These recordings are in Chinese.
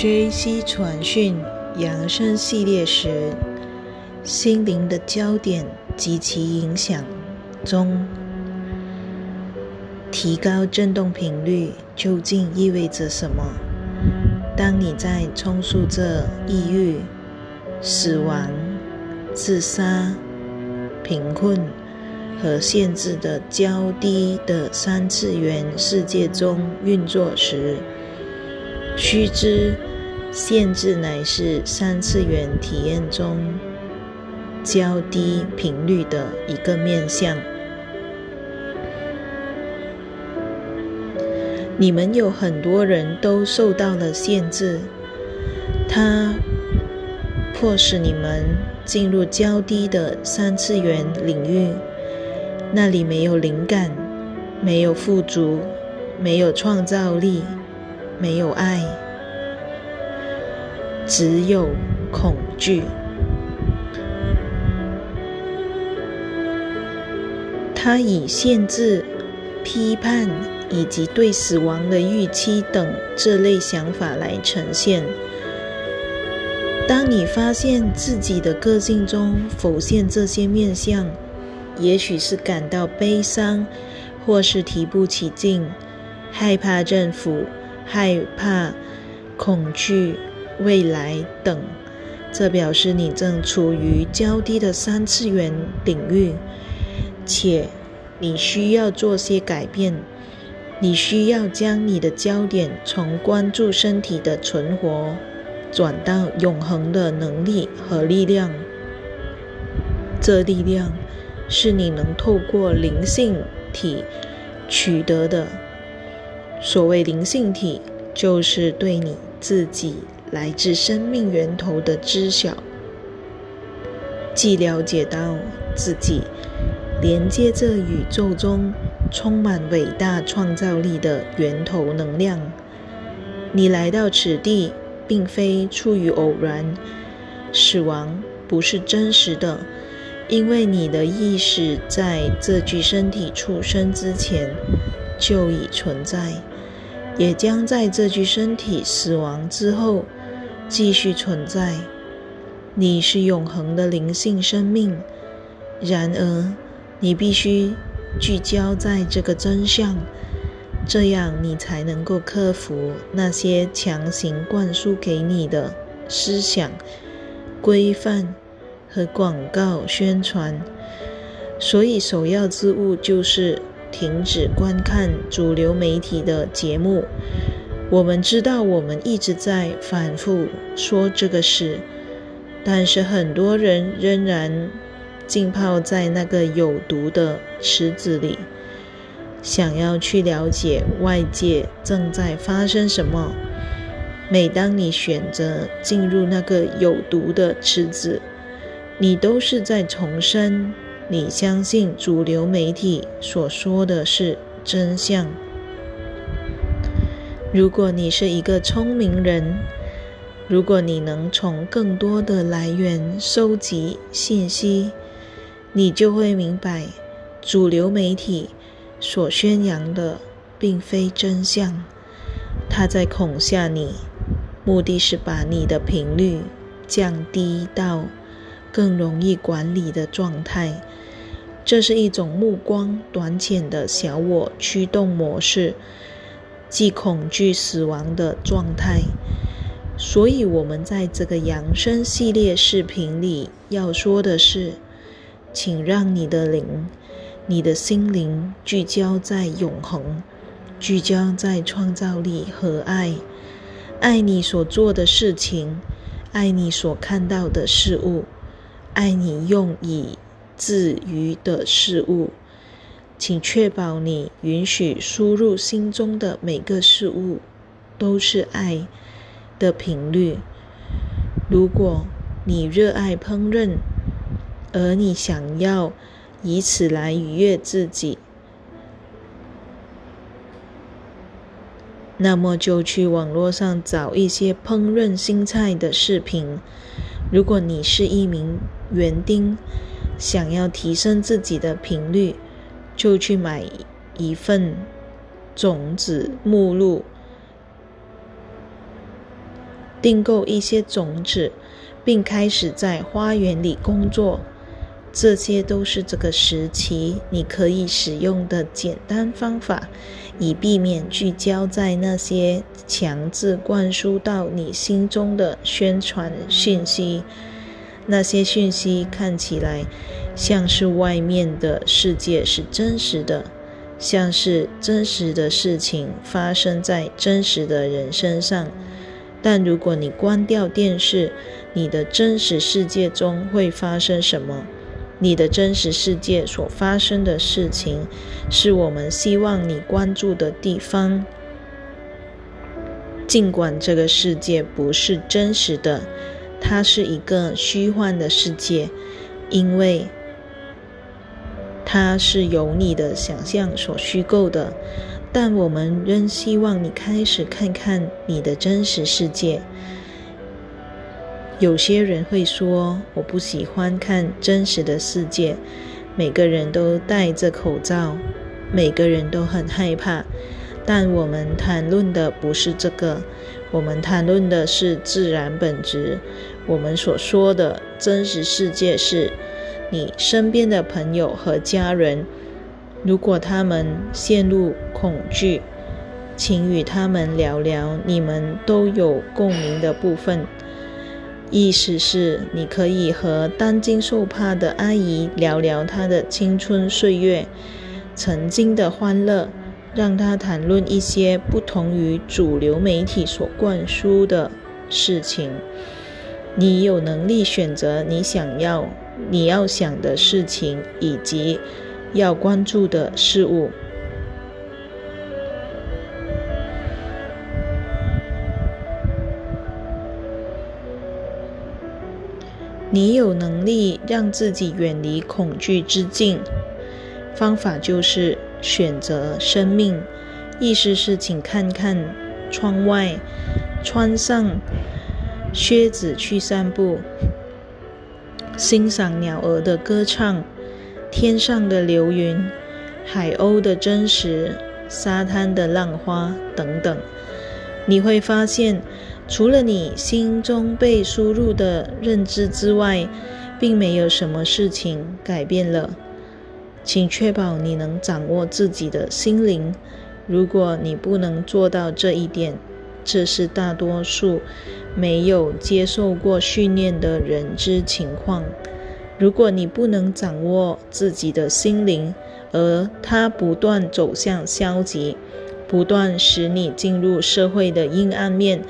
J.C. 传讯养生系列时，心灵的焦点及其影响中，提高振动频率究竟意味着什么？当你在重塑着抑郁、死亡、自杀、贫困和限制的较低的三次元世界中运作时，须知。限制乃是三次元体验中较低频率的一个面向。你们有很多人都受到了限制，它迫使你们进入较低的三次元领域，那里没有灵感，没有富足，没有创造力，没有爱。只有恐惧，它以限制、批判以及对死亡的预期等这类想法来呈现。当你发现自己的个性中浮现这些面相，也许是感到悲伤，或是提不起劲，害怕政府，害怕恐惧。未来等，这表示你正处于较低的三次元领域，且你需要做些改变。你需要将你的焦点从关注身体的存活，转到永恒的能力和力量。这力量是你能透过灵性体取得的。所谓灵性体，就是对你自己。来自生命源头的知晓，既了解到自己连接着宇宙中充满伟大创造力的源头能量。你来到此地，并非出于偶然。死亡不是真实的，因为你的意识在这具身体出生之前就已存在，也将在这具身体死亡之后。继续存在，你是永恒的灵性生命。然而，你必须聚焦在这个真相，这样你才能够克服那些强行灌输给你的思想、规范和广告宣传。所以，首要之务就是停止观看主流媒体的节目。我们知道，我们一直在反复说这个事，但是很多人仍然浸泡在那个有毒的池子里，想要去了解外界正在发生什么。每当你选择进入那个有毒的池子，你都是在重申你相信主流媒体所说的是真相。如果你是一个聪明人，如果你能从更多的来源收集信息，你就会明白，主流媒体所宣扬的并非真相。他在恐吓你，目的是把你的频率降低到更容易管理的状态。这是一种目光短浅的小我驱动模式。即恐惧死亡的状态，所以我们在这个养生系列视频里要说的是，请让你的灵、你的心灵聚焦在永恒，聚焦在创造力和爱，爱你所做的事情，爱你所看到的事物，爱你用以至于的事物。请确保你允许输入心中的每个事物都是爱的频率。如果你热爱烹饪，而你想要以此来愉悦自己，那么就去网络上找一些烹饪新菜的视频。如果你是一名园丁，想要提升自己的频率。就去买一份种子目录，订购一些种子，并开始在花园里工作。这些都是这个时期你可以使用的简单方法，以避免聚焦在那些强制灌输到你心中的宣传信息。那些讯息看起来像是外面的世界是真实的，像是真实的事情发生在真实的人身上。但如果你关掉电视，你的真实世界中会发生什么？你的真实世界所发生的事情，是我们希望你关注的地方。尽管这个世界不是真实的，它是一个虚幻的世界，因为它是由你的想象所虚构的。但我们仍希望你开始看看你的真实世界。有些人会说：“我不喜欢看真实的世界。”每个人都戴着口罩，每个人都很害怕。但我们谈论的不是这个，我们谈论的是自然本质。我们所说的真实世界是你身边的朋友和家人。如果他们陷入恐惧，请与他们聊聊你们都有共鸣的部分。意思是，你可以和担惊受怕的阿姨聊聊她的青春岁月、曾经的欢乐，让他谈论一些不同于主流媒体所灌输的事情。你有能力选择你想要、你要想的事情以及要关注的事物。你有能力让自己远离恐惧之境，方法就是选择生命。意思是，请看看窗外，穿上靴子去散步，欣赏鸟儿的歌唱，天上的流云，海鸥的真实，沙滩的浪花等等。你会发现。除了你心中被输入的认知之外，并没有什么事情改变了。请确保你能掌握自己的心灵。如果你不能做到这一点，这是大多数没有接受过训练的人之情况。如果你不能掌握自己的心灵，而它不断走向消极，不断使你进入社会的阴暗面。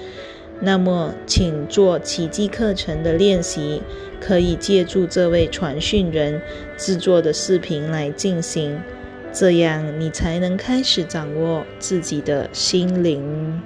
那么，请做奇迹课程的练习，可以借助这位传讯人制作的视频来进行，这样你才能开始掌握自己的心灵。